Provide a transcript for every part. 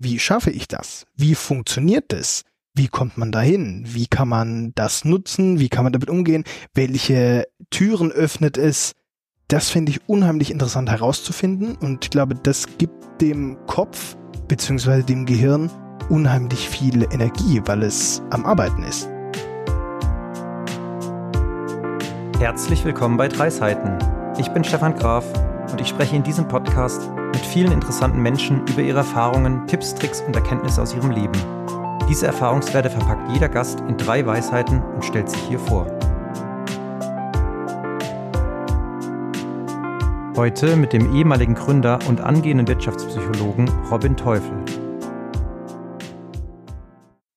wie schaffe ich das? Wie funktioniert das? Wie kommt man dahin? Wie kann man das nutzen? Wie kann man damit umgehen? Welche Türen öffnet es? Das finde ich unheimlich interessant herauszufinden und ich glaube, das gibt dem Kopf bzw. dem Gehirn unheimlich viel Energie, weil es am Arbeiten ist. Herzlich willkommen bei Drei Seiten. Ich bin Stefan Graf und ich spreche in diesem Podcast mit vielen interessanten Menschen über ihre Erfahrungen, Tipps, Tricks und Erkenntnisse aus ihrem Leben. Diese Erfahrungswerte verpackt jeder Gast in drei Weisheiten und stellt sich hier vor. Heute mit dem ehemaligen Gründer und angehenden Wirtschaftspsychologen Robin Teufel.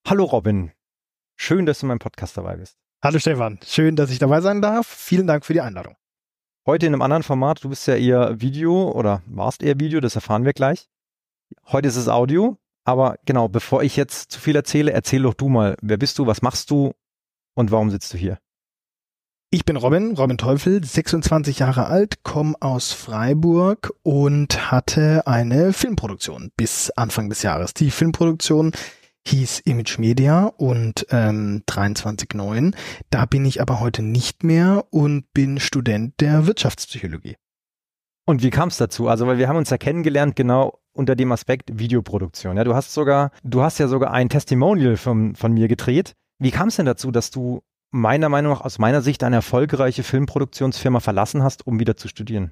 Hallo Robin, schön, dass du in meinem Podcast dabei bist. Hallo Stefan, schön, dass ich dabei sein darf. Vielen Dank für die Einladung. Heute in einem anderen Format. Du bist ja eher Video oder warst eher Video, das erfahren wir gleich. Heute ist es Audio. Aber genau, bevor ich jetzt zu viel erzähle, erzähl doch du mal, wer bist du, was machst du und warum sitzt du hier? Ich bin Robin, Robin Teufel, 26 Jahre alt, komme aus Freiburg und hatte eine Filmproduktion bis Anfang des Jahres. Die Filmproduktion hieß Image Media und ähm, 23.9. Da bin ich aber heute nicht mehr und bin Student der Wirtschaftspsychologie. Und wie kam es dazu? Also, weil wir haben uns ja kennengelernt, genau unter dem Aspekt Videoproduktion. Ja, du hast sogar, du hast ja sogar ein Testimonial von, von mir gedreht. Wie kam es denn dazu, dass du meiner Meinung nach, aus meiner Sicht, eine erfolgreiche Filmproduktionsfirma verlassen hast, um wieder zu studieren?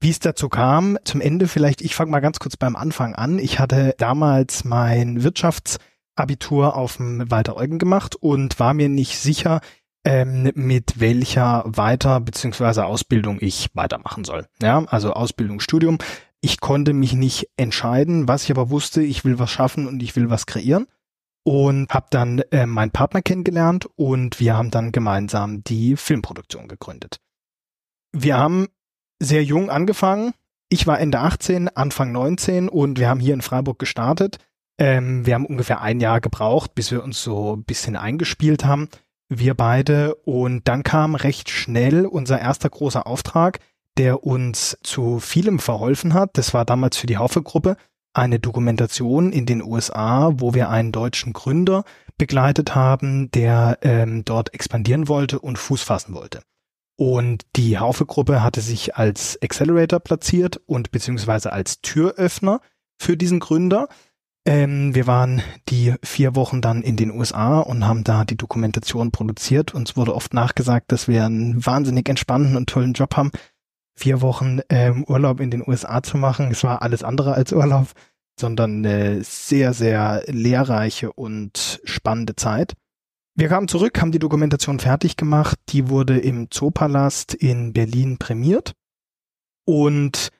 Wie es dazu kam, zum Ende vielleicht, ich fange mal ganz kurz beim Anfang an. Ich hatte damals mein Wirtschafts- Abitur auf dem Walter Eugen gemacht und war mir nicht sicher, ähm, mit welcher Weiter- bzw. Ausbildung ich weitermachen soll. Ja, also Ausbildung, Studium. Ich konnte mich nicht entscheiden, was ich aber wusste, ich will was schaffen und ich will was kreieren. Und habe dann äh, meinen Partner kennengelernt und wir haben dann gemeinsam die Filmproduktion gegründet. Wir haben sehr jung angefangen. Ich war Ende 18, Anfang 19 und wir haben hier in Freiburg gestartet. Ähm, wir haben ungefähr ein Jahr gebraucht, bis wir uns so ein bisschen eingespielt haben, wir beide. Und dann kam recht schnell unser erster großer Auftrag, der uns zu vielem verholfen hat. Das war damals für die Haufe-Gruppe eine Dokumentation in den USA, wo wir einen deutschen Gründer begleitet haben, der ähm, dort expandieren wollte und Fuß fassen wollte. Und die Haufe-Gruppe hatte sich als Accelerator platziert und beziehungsweise als Türöffner für diesen Gründer. Ähm, wir waren die vier Wochen dann in den USA und haben da die Dokumentation produziert. Uns wurde oft nachgesagt, dass wir einen wahnsinnig entspannten und tollen Job haben, vier Wochen ähm, Urlaub in den USA zu machen. Es war alles andere als Urlaub, sondern eine sehr, sehr lehrreiche und spannende Zeit. Wir kamen zurück, haben die Dokumentation fertig gemacht. Die wurde im Zoopalast in Berlin prämiert. Und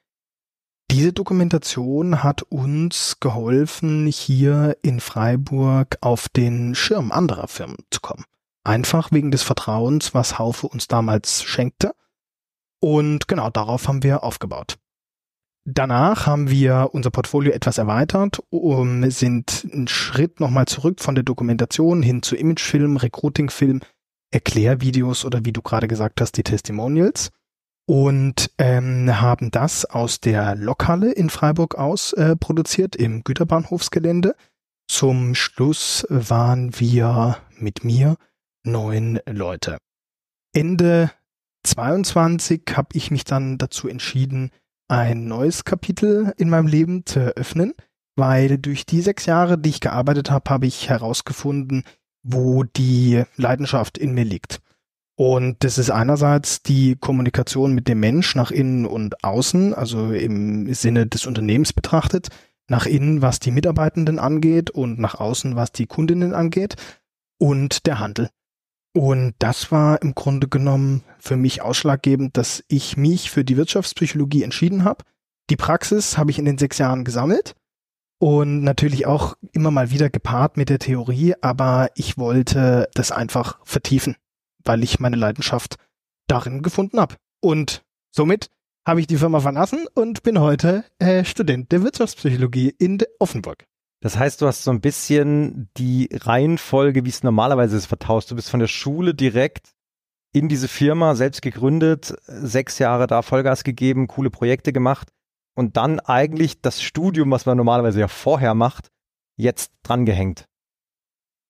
diese Dokumentation hat uns geholfen, hier in Freiburg auf den Schirm anderer Firmen zu kommen. Einfach wegen des Vertrauens, was Haufe uns damals schenkte. Und genau darauf haben wir aufgebaut. Danach haben wir unser Portfolio etwas erweitert, um, sind einen Schritt nochmal zurück von der Dokumentation hin zu Imagefilm, Recruitingfilm, Erklärvideos oder wie du gerade gesagt hast, die Testimonials und ähm, haben das aus der Lokhalle in Freiburg aus äh, produziert im Güterbahnhofsgelände. Zum Schluss waren wir mit mir neun Leute. Ende 22 habe ich mich dann dazu entschieden, ein neues Kapitel in meinem Leben zu eröffnen, weil durch die sechs Jahre, die ich gearbeitet habe, habe ich herausgefunden, wo die Leidenschaft in mir liegt. Und das ist einerseits die Kommunikation mit dem Mensch nach innen und außen, also im Sinne des Unternehmens betrachtet, nach innen, was die Mitarbeitenden angeht und nach außen, was die Kundinnen angeht und der Handel. Und das war im Grunde genommen für mich ausschlaggebend, dass ich mich für die Wirtschaftspsychologie entschieden habe. Die Praxis habe ich in den sechs Jahren gesammelt und natürlich auch immer mal wieder gepaart mit der Theorie, aber ich wollte das einfach vertiefen weil ich meine Leidenschaft darin gefunden habe. Und somit habe ich die Firma verlassen und bin heute äh, Student der Wirtschaftspsychologie in Offenburg. Das heißt, du hast so ein bisschen die Reihenfolge, wie es normalerweise ist, vertauscht. Du bist von der Schule direkt in diese Firma, selbst gegründet, sechs Jahre da Vollgas gegeben, coole Projekte gemacht und dann eigentlich das Studium, was man normalerweise ja vorher macht, jetzt drangehängt.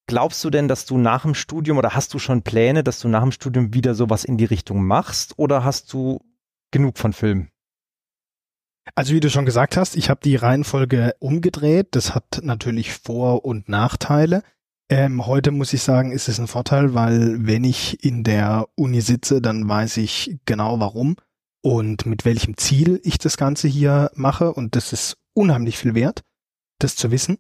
Glaubst du denn, dass du nach dem Studium oder hast du schon Pläne, dass du nach dem Studium wieder sowas in die Richtung machst oder hast du genug von Film? Also wie du schon gesagt hast, ich habe die Reihenfolge umgedreht. Das hat natürlich Vor- und Nachteile. Ähm, heute muss ich sagen, ist es ein Vorteil, weil wenn ich in der Uni sitze, dann weiß ich genau warum und mit welchem Ziel ich das Ganze hier mache. Und das ist unheimlich viel wert, das zu wissen.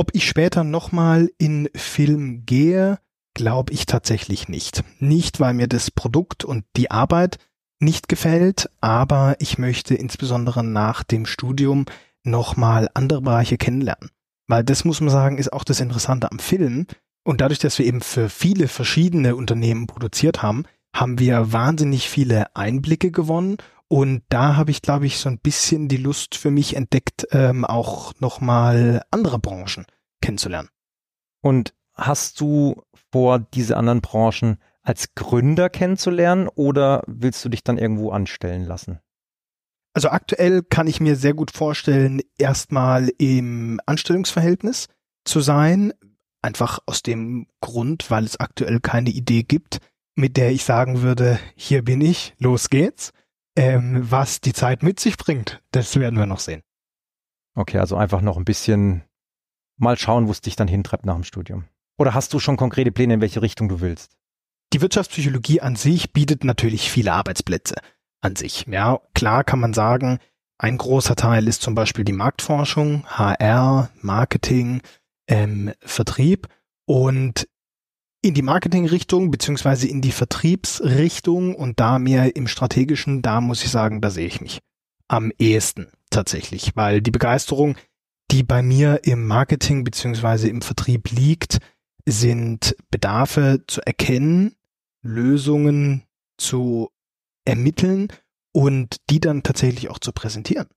Ob ich später nochmal in Film gehe, glaube ich tatsächlich nicht. Nicht, weil mir das Produkt und die Arbeit nicht gefällt, aber ich möchte insbesondere nach dem Studium nochmal andere Bereiche kennenlernen. Weil das muss man sagen, ist auch das Interessante am Film. Und dadurch, dass wir eben für viele verschiedene Unternehmen produziert haben, haben wir wahnsinnig viele Einblicke gewonnen. Und da habe ich, glaube ich, so ein bisschen die Lust für mich entdeckt, ähm, auch nochmal andere Branchen kennenzulernen. Und hast du vor, diese anderen Branchen als Gründer kennenzulernen oder willst du dich dann irgendwo anstellen lassen? Also aktuell kann ich mir sehr gut vorstellen, erstmal im Anstellungsverhältnis zu sein. Einfach aus dem Grund, weil es aktuell keine Idee gibt, mit der ich sagen würde, hier bin ich, los geht's. Ähm, was die Zeit mit sich bringt, das werden wir noch sehen. Okay, also einfach noch ein bisschen mal schauen, wo es dich dann hintreibt nach dem Studium. Oder hast du schon konkrete Pläne, in welche Richtung du willst? Die Wirtschaftspsychologie an sich bietet natürlich viele Arbeitsplätze an sich. Ja, klar kann man sagen, ein großer Teil ist zum Beispiel die Marktforschung, HR, Marketing, ähm, Vertrieb und in die Marketingrichtung beziehungsweise in die Vertriebsrichtung und da mehr im strategischen, da muss ich sagen, da sehe ich mich am ehesten tatsächlich, weil die Begeisterung, die bei mir im Marketing beziehungsweise im Vertrieb liegt, sind Bedarfe zu erkennen, Lösungen zu ermitteln und die dann tatsächlich auch zu präsentieren.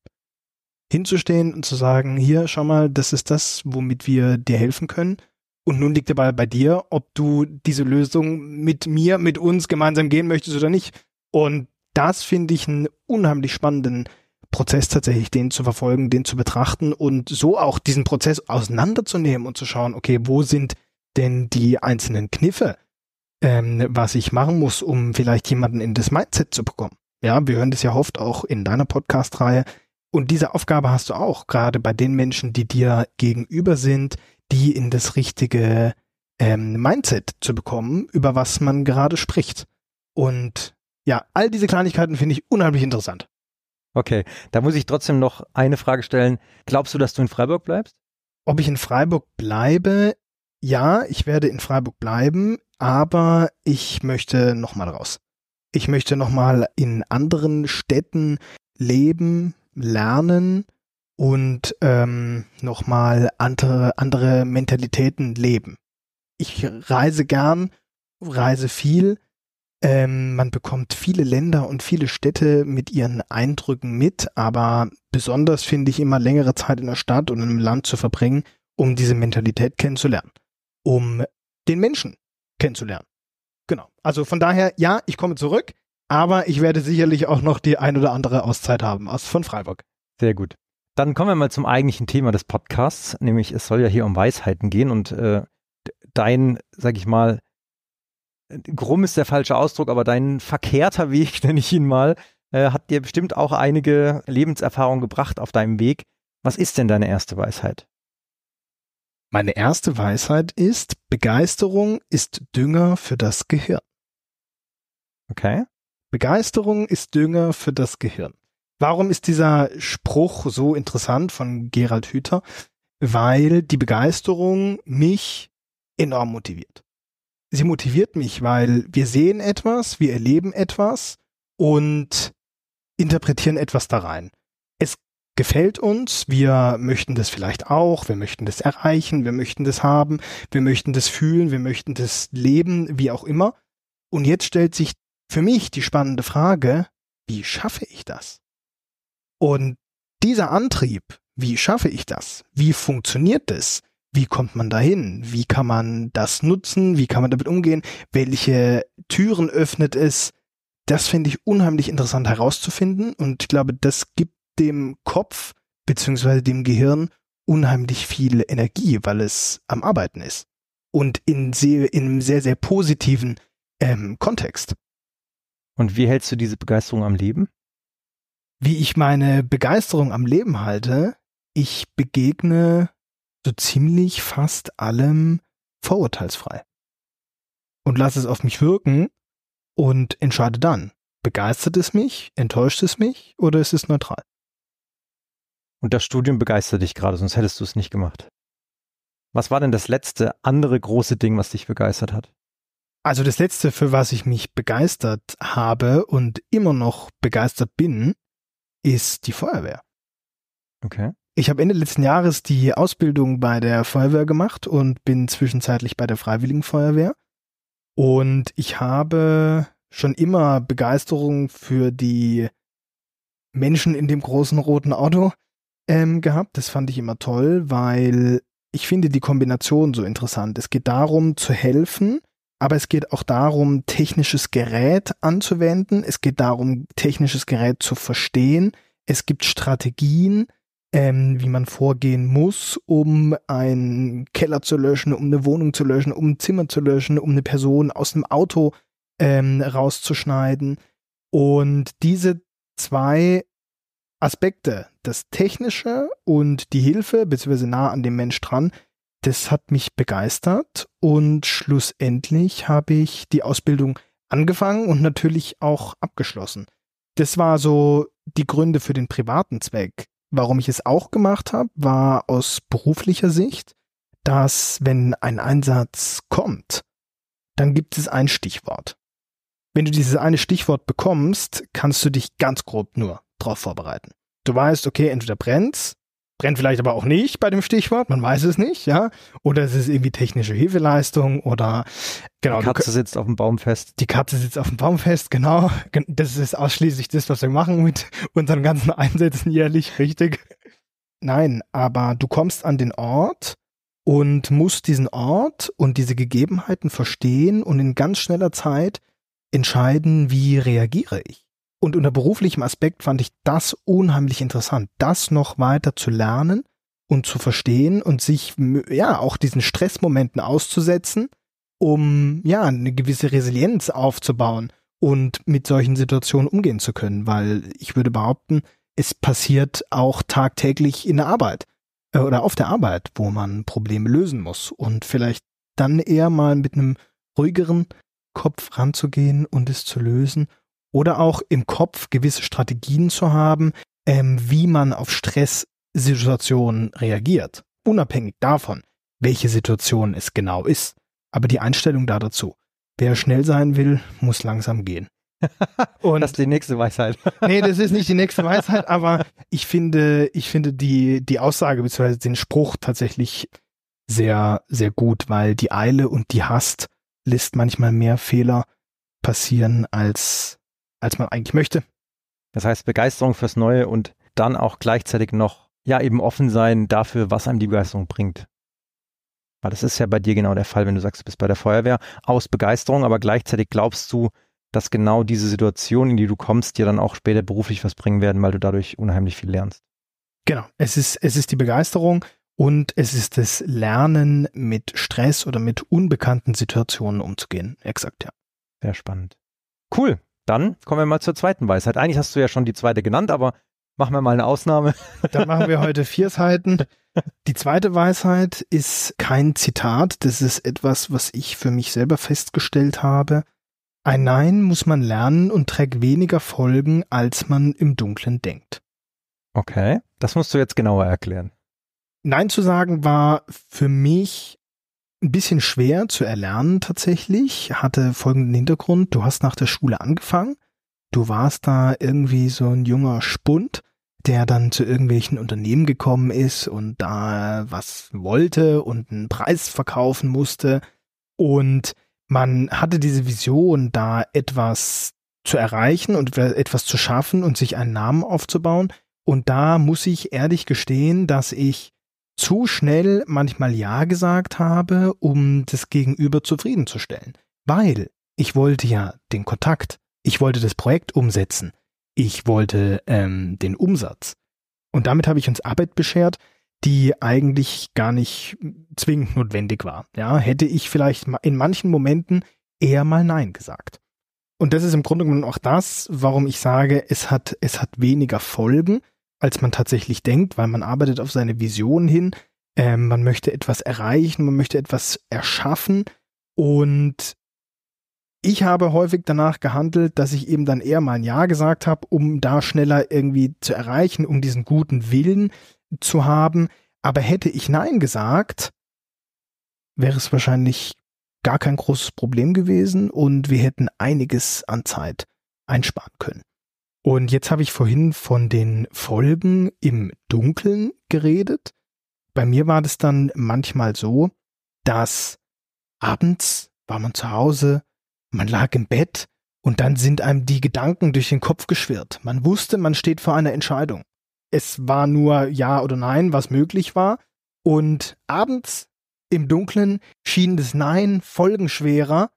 Hinzustehen und zu sagen, hier, schau mal, das ist das, womit wir dir helfen können. Und nun liegt der Ball bei dir, ob du diese Lösung mit mir, mit uns gemeinsam gehen möchtest oder nicht. Und das finde ich einen unheimlich spannenden Prozess tatsächlich, den zu verfolgen, den zu betrachten und so auch diesen Prozess auseinanderzunehmen und zu schauen, okay, wo sind denn die einzelnen Kniffe, ähm, was ich machen muss, um vielleicht jemanden in das Mindset zu bekommen. Ja, wir hören das ja oft auch in deiner Podcast-Reihe. Und diese Aufgabe hast du auch, gerade bei den Menschen, die dir gegenüber sind, die in das richtige ähm, Mindset zu bekommen, über was man gerade spricht. Und ja, all diese Kleinigkeiten finde ich unheimlich interessant. Okay, da muss ich trotzdem noch eine Frage stellen. Glaubst du, dass du in Freiburg bleibst? Ob ich in Freiburg bleibe? Ja, ich werde in Freiburg bleiben aber ich möchte nochmal raus. Ich möchte nochmal in anderen Städten leben, lernen und ähm, nochmal andere, andere Mentalitäten leben. Ich reise gern, reise viel. Ähm, man bekommt viele Länder und viele Städte mit ihren Eindrücken mit, aber besonders finde ich immer längere Zeit in der Stadt und im Land zu verbringen, um diese Mentalität kennenzulernen. Um den Menschen kennenzulernen. Genau. Also von daher, ja, ich komme zurück, aber ich werde sicherlich auch noch die ein oder andere Auszeit haben aus von Freiburg. Sehr gut. Dann kommen wir mal zum eigentlichen Thema des Podcasts, nämlich es soll ja hier um Weisheiten gehen und äh, dein, sag ich mal, Grumm ist der falsche Ausdruck, aber dein verkehrter Weg, nenne ich ihn mal, äh, hat dir bestimmt auch einige Lebenserfahrungen gebracht auf deinem Weg. Was ist denn deine erste Weisheit? Meine erste Weisheit ist, Begeisterung ist Dünger für das Gehirn. Okay. Begeisterung ist Dünger für das Gehirn. Warum ist dieser Spruch so interessant von Gerald Hüther? Weil die Begeisterung mich enorm motiviert. Sie motiviert mich, weil wir sehen etwas, wir erleben etwas und interpretieren etwas da rein. Es gefällt uns, wir möchten das vielleicht auch, wir möchten das erreichen, wir möchten das haben, wir möchten das fühlen, wir möchten das leben, wie auch immer. Und jetzt stellt sich für mich die spannende Frage, wie schaffe ich das? Und dieser Antrieb, wie schaffe ich das? Wie funktioniert das? Wie kommt man dahin? Wie kann man das nutzen? Wie kann man damit umgehen? Welche Türen öffnet es? Das finde ich unheimlich interessant herauszufinden und ich glaube, das gibt dem Kopf beziehungsweise dem Gehirn unheimlich viel Energie, weil es am Arbeiten ist. Und in, sehr, in einem sehr, sehr positiven ähm, Kontext. Und wie hältst du diese Begeisterung am Leben? Wie ich meine Begeisterung am Leben halte, ich begegne so ziemlich fast allem vorurteilsfrei. Und lasse es auf mich wirken und entscheide dann, begeistert es mich, enttäuscht es mich oder ist es neutral? Und das Studium begeistert dich gerade, sonst hättest du es nicht gemacht. Was war denn das letzte andere große Ding, was dich begeistert hat? Also das letzte, für was ich mich begeistert habe und immer noch begeistert bin, ist die Feuerwehr. Okay. Ich habe Ende letzten Jahres die Ausbildung bei der Feuerwehr gemacht und bin zwischenzeitlich bei der Freiwilligen Feuerwehr. Und ich habe schon immer Begeisterung für die Menschen in dem großen roten Auto ähm, gehabt. Das fand ich immer toll, weil ich finde die Kombination so interessant. Es geht darum zu helfen, aber es geht auch darum, technisches Gerät anzuwenden. Es geht darum, technisches Gerät zu verstehen. Es gibt Strategien, ähm, wie man vorgehen muss, um einen Keller zu löschen, um eine Wohnung zu löschen, um ein Zimmer zu löschen, um eine Person aus dem Auto ähm, rauszuschneiden. Und diese zwei Aspekte, das Technische und die Hilfe, beziehungsweise nah an dem Mensch dran, das hat mich begeistert und schlussendlich habe ich die Ausbildung angefangen und natürlich auch abgeschlossen. Das war so die Gründe für den privaten Zweck. Warum ich es auch gemacht habe, war aus beruflicher Sicht, dass wenn ein Einsatz kommt, dann gibt es ein Stichwort. Wenn du dieses eine Stichwort bekommst, kannst du dich ganz grob nur drauf vorbereiten. Du weißt, okay, entweder brennt's, brennt vielleicht aber auch nicht bei dem Stichwort, man weiß es nicht, ja. Oder es ist irgendwie technische Hilfeleistung oder genau. Die Katze sitzt auf dem Baum fest. Die Katze sitzt auf dem Baum fest, genau. Das ist ausschließlich das, was wir machen mit unseren ganzen Einsätzen jährlich, richtig. Nein, aber du kommst an den Ort und musst diesen Ort und diese Gegebenheiten verstehen und in ganz schneller Zeit entscheiden, wie reagiere ich. Und unter beruflichem Aspekt fand ich das unheimlich interessant, das noch weiter zu lernen und zu verstehen und sich ja auch diesen Stressmomenten auszusetzen, um ja eine gewisse Resilienz aufzubauen und mit solchen Situationen umgehen zu können, weil ich würde behaupten, es passiert auch tagtäglich in der Arbeit äh, oder auf der Arbeit, wo man Probleme lösen muss. Und vielleicht dann eher mal mit einem ruhigeren Kopf ranzugehen und es zu lösen oder auch im Kopf gewisse Strategien zu haben, ähm, wie man auf Stresssituationen reagiert. Unabhängig davon, welche Situation es genau ist. Aber die Einstellung da dazu. Wer schnell sein will, muss langsam gehen. Und das ist die nächste Weisheit. nee, das ist nicht die nächste Weisheit, aber ich finde, ich finde die, die Aussage bzw. den Spruch tatsächlich sehr, sehr gut, weil die Eile und die Hast lässt manchmal mehr Fehler passieren, als als man eigentlich möchte. Das heißt Begeisterung fürs Neue und dann auch gleichzeitig noch, ja, eben offen sein dafür, was einem die Begeisterung bringt. Weil das ist ja bei dir genau der Fall, wenn du sagst, du bist bei der Feuerwehr aus Begeisterung, aber gleichzeitig glaubst du, dass genau diese Situation, in die du kommst, dir dann auch später beruflich was bringen werden, weil du dadurch unheimlich viel lernst. Genau. Es ist, es ist die Begeisterung und es ist das Lernen mit Stress oder mit unbekannten Situationen umzugehen. Exakt, ja. Sehr spannend. Cool. Dann kommen wir mal zur zweiten Weisheit. Eigentlich hast du ja schon die zweite genannt, aber machen wir mal eine Ausnahme. Dann machen wir heute vier Seiten. Die zweite Weisheit ist kein Zitat, das ist etwas, was ich für mich selber festgestellt habe. Ein Nein muss man lernen und trägt weniger Folgen, als man im Dunkeln denkt. Okay, das musst du jetzt genauer erklären. Nein zu sagen war für mich ein bisschen schwer zu erlernen tatsächlich, hatte folgenden Hintergrund. Du hast nach der Schule angefangen. Du warst da irgendwie so ein junger Spund, der dann zu irgendwelchen Unternehmen gekommen ist und da was wollte und einen Preis verkaufen musste. Und man hatte diese Vision, da etwas zu erreichen und etwas zu schaffen und sich einen Namen aufzubauen. Und da muss ich ehrlich gestehen, dass ich zu schnell manchmal Ja gesagt habe, um das Gegenüber zufriedenzustellen. Weil ich wollte ja den Kontakt, ich wollte das Projekt umsetzen, ich wollte ähm, den Umsatz. Und damit habe ich uns Arbeit beschert, die eigentlich gar nicht zwingend notwendig war. Ja, hätte ich vielleicht in manchen Momenten eher mal Nein gesagt. Und das ist im Grunde genommen auch das, warum ich sage, es hat, es hat weniger Folgen, als man tatsächlich denkt, weil man arbeitet auf seine Vision hin, ähm, man möchte etwas erreichen, man möchte etwas erschaffen und ich habe häufig danach gehandelt, dass ich eben dann eher mal ein Ja gesagt habe, um da schneller irgendwie zu erreichen, um diesen guten Willen zu haben. Aber hätte ich Nein gesagt, wäre es wahrscheinlich gar kein großes Problem gewesen und wir hätten einiges an Zeit einsparen können. Und jetzt habe ich vorhin von den Folgen im Dunkeln geredet. Bei mir war das dann manchmal so, dass abends war man zu Hause, man lag im Bett und dann sind einem die Gedanken durch den Kopf geschwirrt. Man wusste, man steht vor einer Entscheidung. Es war nur Ja oder Nein, was möglich war. Und abends im Dunkeln schien das Nein folgenschwerer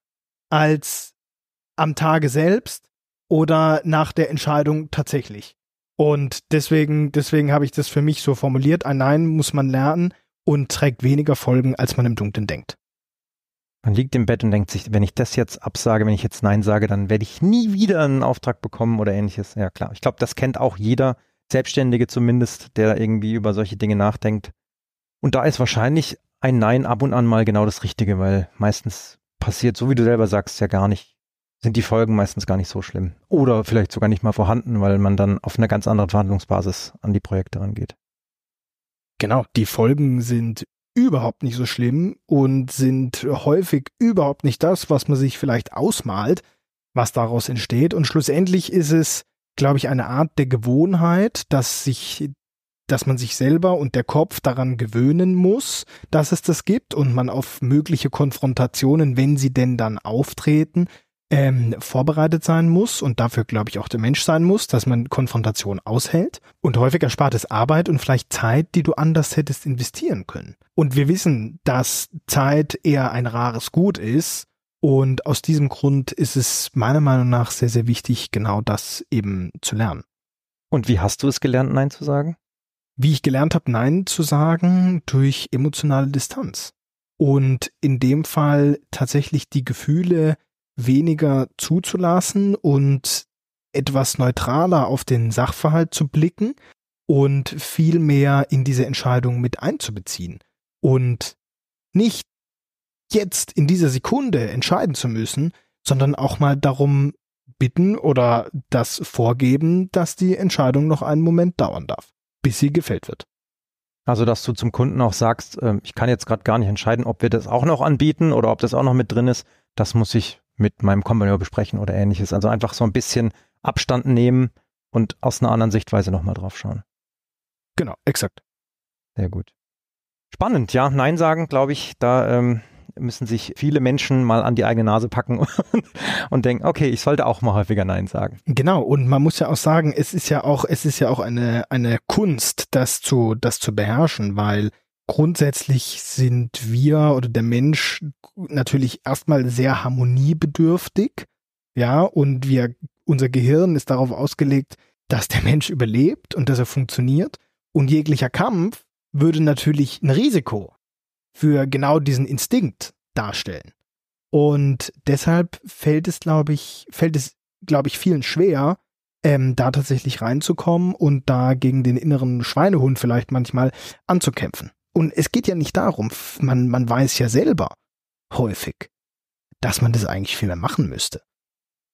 als am Tage selbst oder nach der Entscheidung tatsächlich. Und deswegen, deswegen habe ich das für mich so formuliert. Ein Nein muss man lernen und trägt weniger Folgen, als man im Dunkeln denkt. Man liegt im Bett und denkt sich, wenn ich das jetzt absage, wenn ich jetzt Nein sage, dann werde ich nie wieder einen Auftrag bekommen oder ähnliches. Ja klar, ich glaube, das kennt auch jeder, Selbstständige zumindest, der irgendwie über solche Dinge nachdenkt. Und da ist wahrscheinlich ein Nein ab und an mal genau das Richtige, weil meistens passiert, so wie du selber sagst, ja gar nicht, sind die Folgen meistens gar nicht so schlimm. Oder vielleicht sogar nicht mal vorhanden, weil man dann auf einer ganz anderen Verhandlungsbasis an die Projekte rangeht. Genau, die Folgen sind überhaupt nicht so schlimm und sind häufig überhaupt nicht das, was man sich vielleicht ausmalt, was daraus entsteht. Und schlussendlich ist es, glaube ich, eine Art der Gewohnheit, dass sich dass man sich selber und der Kopf daran gewöhnen muss, dass es das gibt und man auf mögliche Konfrontationen, wenn sie denn dann auftreten, ähm, vorbereitet sein muss und dafür, glaube ich, auch der Mensch sein muss, dass man Konfrontation aushält. Und häufig erspart es Arbeit und vielleicht Zeit, die du anders hättest investieren können. Und wir wissen, dass Zeit eher ein rares Gut ist. Und aus diesem Grund ist es meiner Meinung nach sehr, sehr wichtig, genau das eben zu lernen. Und wie hast du es gelernt, Nein zu sagen? wie ich gelernt habe, Nein zu sagen durch emotionale Distanz. Und in dem Fall tatsächlich die Gefühle weniger zuzulassen und etwas neutraler auf den Sachverhalt zu blicken und viel mehr in diese Entscheidung mit einzubeziehen. Und nicht jetzt in dieser Sekunde entscheiden zu müssen, sondern auch mal darum bitten oder das vorgeben, dass die Entscheidung noch einen Moment dauern darf bis sie gefällt wird. Also, dass du zum Kunden auch sagst, äh, ich kann jetzt gerade gar nicht entscheiden, ob wir das auch noch anbieten oder ob das auch noch mit drin ist. Das muss ich mit meinem Kompagnon besprechen oder ähnliches. Also einfach so ein bisschen Abstand nehmen und aus einer anderen Sichtweise nochmal drauf schauen. Genau, exakt. Sehr gut. Spannend, ja. Nein sagen, glaube ich, da ähm, müssen sich viele Menschen mal an die eigene Nase packen und, und denken, okay, ich sollte auch mal häufiger Nein sagen. Genau, und man muss ja auch sagen, es ist ja auch, es ist ja auch eine, eine Kunst, das zu, das zu beherrschen, weil grundsätzlich sind wir oder der Mensch natürlich erstmal sehr harmoniebedürftig, ja, und wir, unser Gehirn ist darauf ausgelegt, dass der Mensch überlebt und dass er funktioniert. Und jeglicher Kampf würde natürlich ein Risiko für genau diesen Instinkt darstellen. Und deshalb fällt es, glaube ich, fällt es, glaube ich, vielen schwer, ähm, da tatsächlich reinzukommen und da gegen den inneren Schweinehund vielleicht manchmal anzukämpfen. Und es geht ja nicht darum, man, man weiß ja selber häufig, dass man das eigentlich viel mehr machen müsste.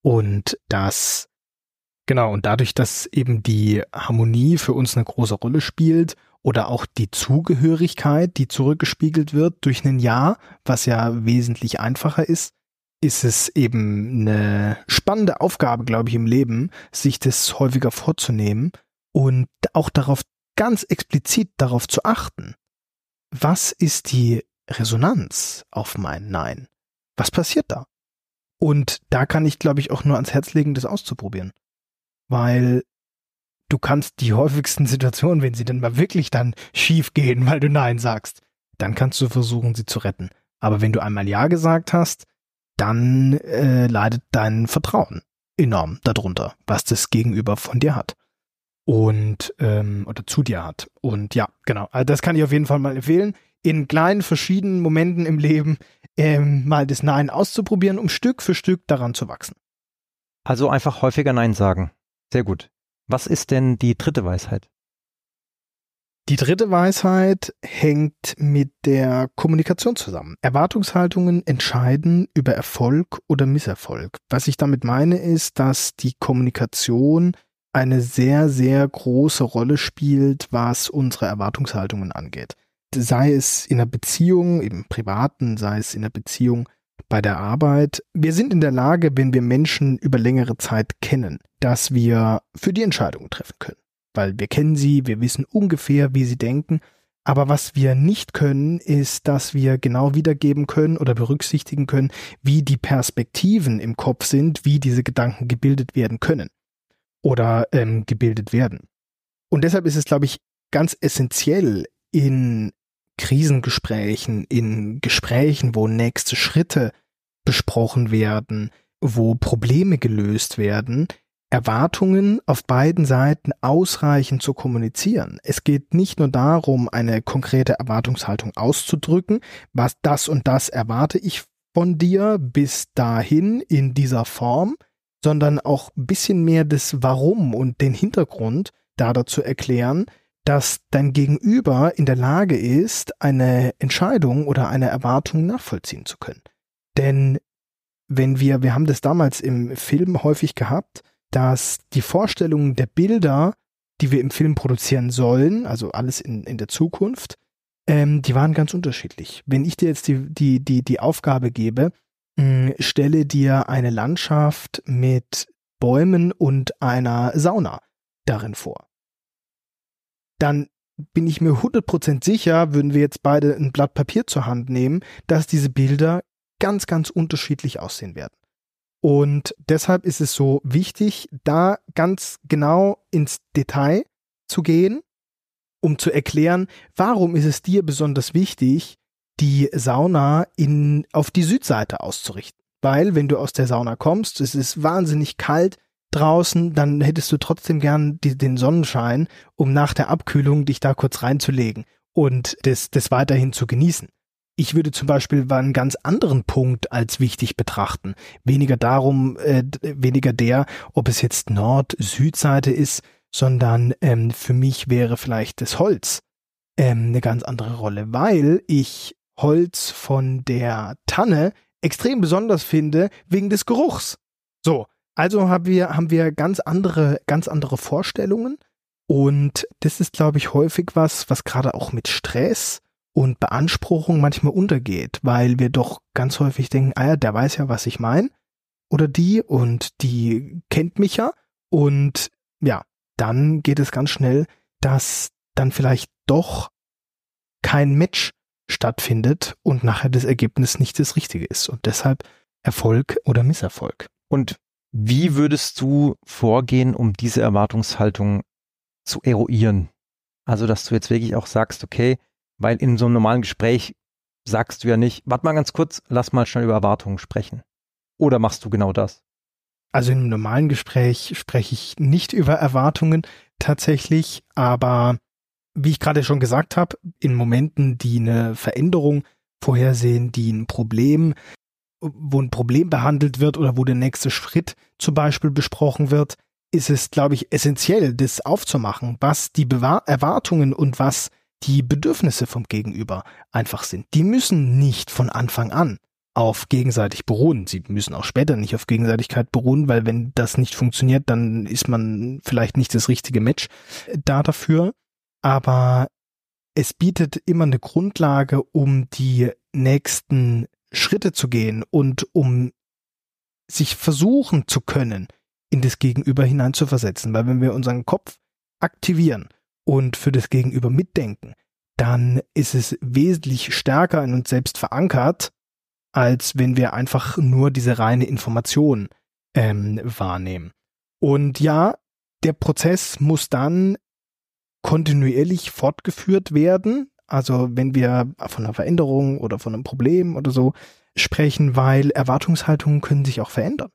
Und dass, genau, und dadurch, dass eben die Harmonie für uns eine große Rolle spielt oder auch die Zugehörigkeit, die zurückgespiegelt wird durch ein Ja, was ja wesentlich einfacher ist, ist es eben eine spannende Aufgabe, glaube ich, im Leben, sich das häufiger vorzunehmen und auch darauf ganz explizit darauf zu achten. Was ist die Resonanz auf mein Nein? Was passiert da? Und da kann ich, glaube ich, auch nur ans Herz legen, das auszuprobieren. Weil du kannst die häufigsten Situationen, wenn sie dann mal wirklich dann schief gehen, weil du Nein sagst, dann kannst du versuchen, sie zu retten. Aber wenn du einmal Ja gesagt hast, dann äh, leidet dein Vertrauen enorm darunter, was das Gegenüber von dir hat. Und ähm, oder zu dir hat. Und ja, genau. Also das kann ich auf jeden Fall mal empfehlen. In kleinen verschiedenen Momenten im Leben ähm, mal das Nein auszuprobieren, um Stück für Stück daran zu wachsen. Also einfach häufiger Nein sagen. Sehr gut. Was ist denn die dritte Weisheit? Die dritte Weisheit hängt mit der Kommunikation zusammen. Erwartungshaltungen entscheiden über Erfolg oder Misserfolg. Was ich damit meine, ist, dass die Kommunikation eine sehr, sehr große Rolle spielt, was unsere Erwartungshaltungen angeht. Sei es in einer Beziehung, im privaten, sei es in einer Beziehung bei der Arbeit. Wir sind in der Lage, wenn wir Menschen über längere Zeit kennen, dass wir für die Entscheidungen treffen können. Weil wir kennen sie, wir wissen ungefähr, wie sie denken. Aber was wir nicht können, ist, dass wir genau wiedergeben können oder berücksichtigen können, wie die Perspektiven im Kopf sind, wie diese Gedanken gebildet werden können oder ähm, gebildet werden. Und deshalb ist es, glaube ich, ganz essentiell in Krisengesprächen, in Gesprächen, wo nächste Schritte besprochen werden, wo Probleme gelöst werden, Erwartungen auf beiden Seiten ausreichend zu kommunizieren. Es geht nicht nur darum, eine konkrete Erwartungshaltung auszudrücken, was das und das erwarte ich von dir bis dahin in dieser Form, sondern auch ein bisschen mehr das Warum und den Hintergrund da dazu erklären, dass dein Gegenüber in der Lage ist, eine Entscheidung oder eine Erwartung nachvollziehen zu können. Denn wenn wir, wir haben das damals im Film häufig gehabt, dass die Vorstellungen der Bilder, die wir im Film produzieren sollen, also alles in, in der Zukunft, ähm, die waren ganz unterschiedlich. Wenn ich dir jetzt die, die, die, die Aufgabe gebe, stelle dir eine Landschaft mit Bäumen und einer Sauna darin vor. Dann bin ich mir 100% sicher, würden wir jetzt beide ein Blatt Papier zur Hand nehmen, dass diese Bilder ganz, ganz unterschiedlich aussehen werden. Und deshalb ist es so wichtig, da ganz genau ins Detail zu gehen, um zu erklären, warum ist es dir besonders wichtig, die Sauna in, auf die Südseite auszurichten. Weil, wenn du aus der Sauna kommst, es ist wahnsinnig kalt draußen, dann hättest du trotzdem gern die, den Sonnenschein, um nach der Abkühlung dich da kurz reinzulegen und das, das weiterhin zu genießen. Ich würde zum Beispiel einen ganz anderen Punkt als wichtig betrachten. Weniger darum, äh, weniger der, ob es jetzt Nord-Südseite ist, sondern ähm, für mich wäre vielleicht das Holz ähm, eine ganz andere Rolle, weil ich Holz von der Tanne extrem besonders finde wegen des Geruchs. So, also haben wir, haben wir ganz andere, ganz andere Vorstellungen. Und das ist, glaube ich, häufig was, was gerade auch mit Stress und Beanspruchung manchmal untergeht, weil wir doch ganz häufig denken, ah ja, der weiß ja, was ich meine. Oder die und die kennt mich ja. Und ja, dann geht es ganz schnell, dass dann vielleicht doch kein Match stattfindet und nachher das Ergebnis nicht das Richtige ist und deshalb Erfolg oder Misserfolg. Und wie würdest du vorgehen, um diese Erwartungshaltung zu eruieren? Also, dass du jetzt wirklich auch sagst, okay, weil in so einem normalen Gespräch sagst du ja nicht, warte mal ganz kurz, lass mal schnell über Erwartungen sprechen. Oder machst du genau das? Also in einem normalen Gespräch spreche ich nicht über Erwartungen tatsächlich, aber wie ich gerade schon gesagt habe, in Momenten, die eine Veränderung vorhersehen, die ein Problem, wo ein Problem behandelt wird oder wo der nächste Schritt zum Beispiel besprochen wird, ist es, glaube ich, essentiell, das aufzumachen, was die Bewahr Erwartungen und was die Bedürfnisse vom Gegenüber einfach sind. Die müssen nicht von Anfang an auf gegenseitig beruhen. Sie müssen auch später nicht auf Gegenseitigkeit beruhen, weil wenn das nicht funktioniert, dann ist man vielleicht nicht das richtige Match da dafür aber es bietet immer eine Grundlage, um die nächsten Schritte zu gehen und um sich versuchen zu können, in das Gegenüber hineinzuversetzen. Weil wenn wir unseren Kopf aktivieren und für das Gegenüber mitdenken, dann ist es wesentlich stärker in uns selbst verankert, als wenn wir einfach nur diese reine Information ähm, wahrnehmen. Und ja, der Prozess muss dann kontinuierlich fortgeführt werden. Also wenn wir von einer Veränderung oder von einem Problem oder so sprechen, weil Erwartungshaltungen können sich auch verändern.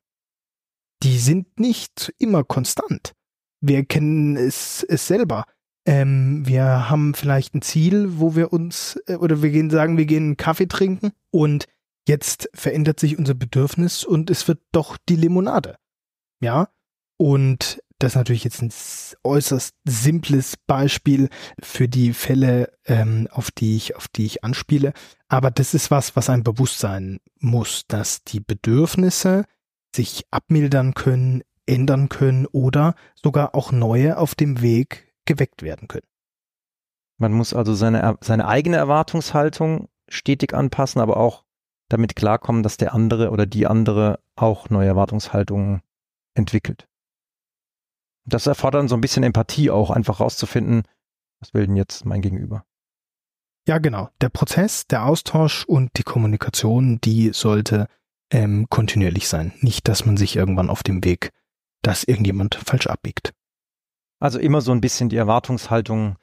Die sind nicht immer konstant. wir kennen es, es selber. Ähm, wir haben vielleicht ein Ziel, wo wir uns, äh, oder wir gehen sagen, wir gehen einen Kaffee trinken und jetzt verändert sich unser Bedürfnis und es wird doch die Limonade. Ja, und das ist natürlich jetzt ein äußerst simples Beispiel für die Fälle, ähm, auf die ich, auf die ich anspiele. Aber das ist was, was ein Bewusstsein muss, dass die Bedürfnisse sich abmildern können, ändern können oder sogar auch neue auf dem Weg geweckt werden können. Man muss also seine, seine eigene Erwartungshaltung stetig anpassen, aber auch damit klarkommen, dass der andere oder die andere auch neue Erwartungshaltungen entwickelt. Das erfordert dann so ein bisschen Empathie auch, einfach rauszufinden, was will denn jetzt mein Gegenüber. Ja, genau. Der Prozess, der Austausch und die Kommunikation, die sollte ähm, kontinuierlich sein. Nicht, dass man sich irgendwann auf dem Weg, dass irgendjemand falsch abbiegt. Also immer so ein bisschen die Erwartungshaltung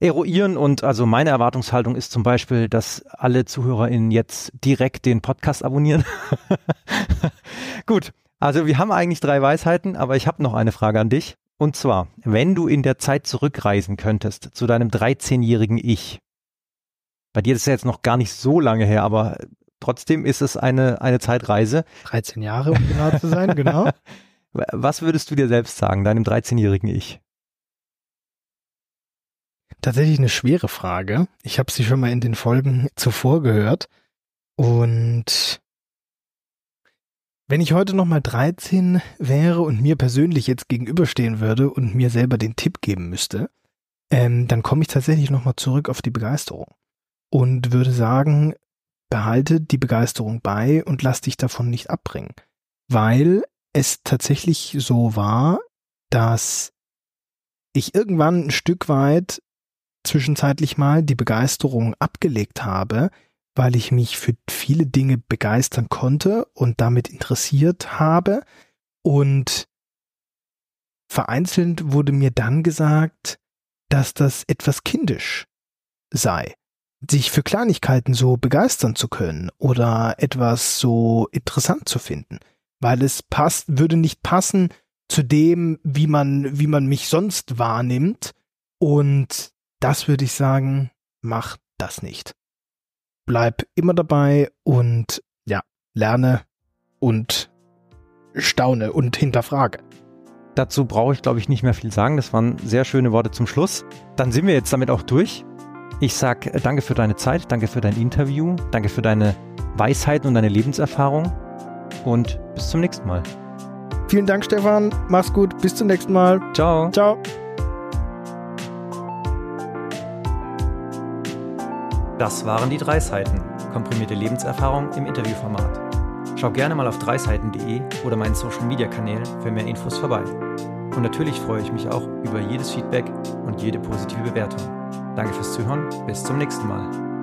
eruieren und also meine Erwartungshaltung ist zum Beispiel, dass alle ZuhörerInnen jetzt direkt den Podcast abonnieren. Gut, also wir haben eigentlich drei Weisheiten, aber ich habe noch eine Frage an dich. Und zwar, wenn du in der Zeit zurückreisen könntest zu deinem 13-jährigen Ich, bei dir ist es ja jetzt noch gar nicht so lange her, aber trotzdem ist es eine, eine Zeitreise. 13 Jahre, um genau zu sein, genau. Was würdest du dir selbst sagen, deinem 13-jährigen Ich? Tatsächlich eine schwere Frage. Ich habe sie schon mal in den Folgen zuvor gehört. Und wenn ich heute nochmal 13 wäre und mir persönlich jetzt gegenüberstehen würde und mir selber den Tipp geben müsste, ähm, dann komme ich tatsächlich nochmal zurück auf die Begeisterung und würde sagen, behalte die Begeisterung bei und lass dich davon nicht abbringen. Weil es tatsächlich so war, dass ich irgendwann ein Stück weit zwischenzeitlich mal die Begeisterung abgelegt habe, weil ich mich für viele Dinge begeistern konnte und damit interessiert habe. Und vereinzelt wurde mir dann gesagt, dass das etwas kindisch sei, sich für Kleinigkeiten so begeistern zu können oder etwas so interessant zu finden, weil es passt, würde nicht passen zu dem, wie man, wie man mich sonst wahrnimmt. Und das würde ich sagen, mach das nicht bleib immer dabei und ja, lerne und staune und hinterfrage. Dazu brauche ich, glaube ich, nicht mehr viel sagen. Das waren sehr schöne Worte zum Schluss. Dann sind wir jetzt damit auch durch. Ich sage äh, danke für deine Zeit, danke für dein Interview, danke für deine Weisheiten und deine Lebenserfahrung und bis zum nächsten Mal. Vielen Dank, Stefan. Mach's gut. Bis zum nächsten Mal. Ciao. Ciao. Das waren die drei Seiten, komprimierte Lebenserfahrung im Interviewformat. Schau gerne mal auf dreiseiten.de oder meinen Social Media Kanälen für mehr Infos vorbei. Und natürlich freue ich mich auch über jedes Feedback und jede positive Bewertung. Danke fürs Zuhören, bis zum nächsten Mal.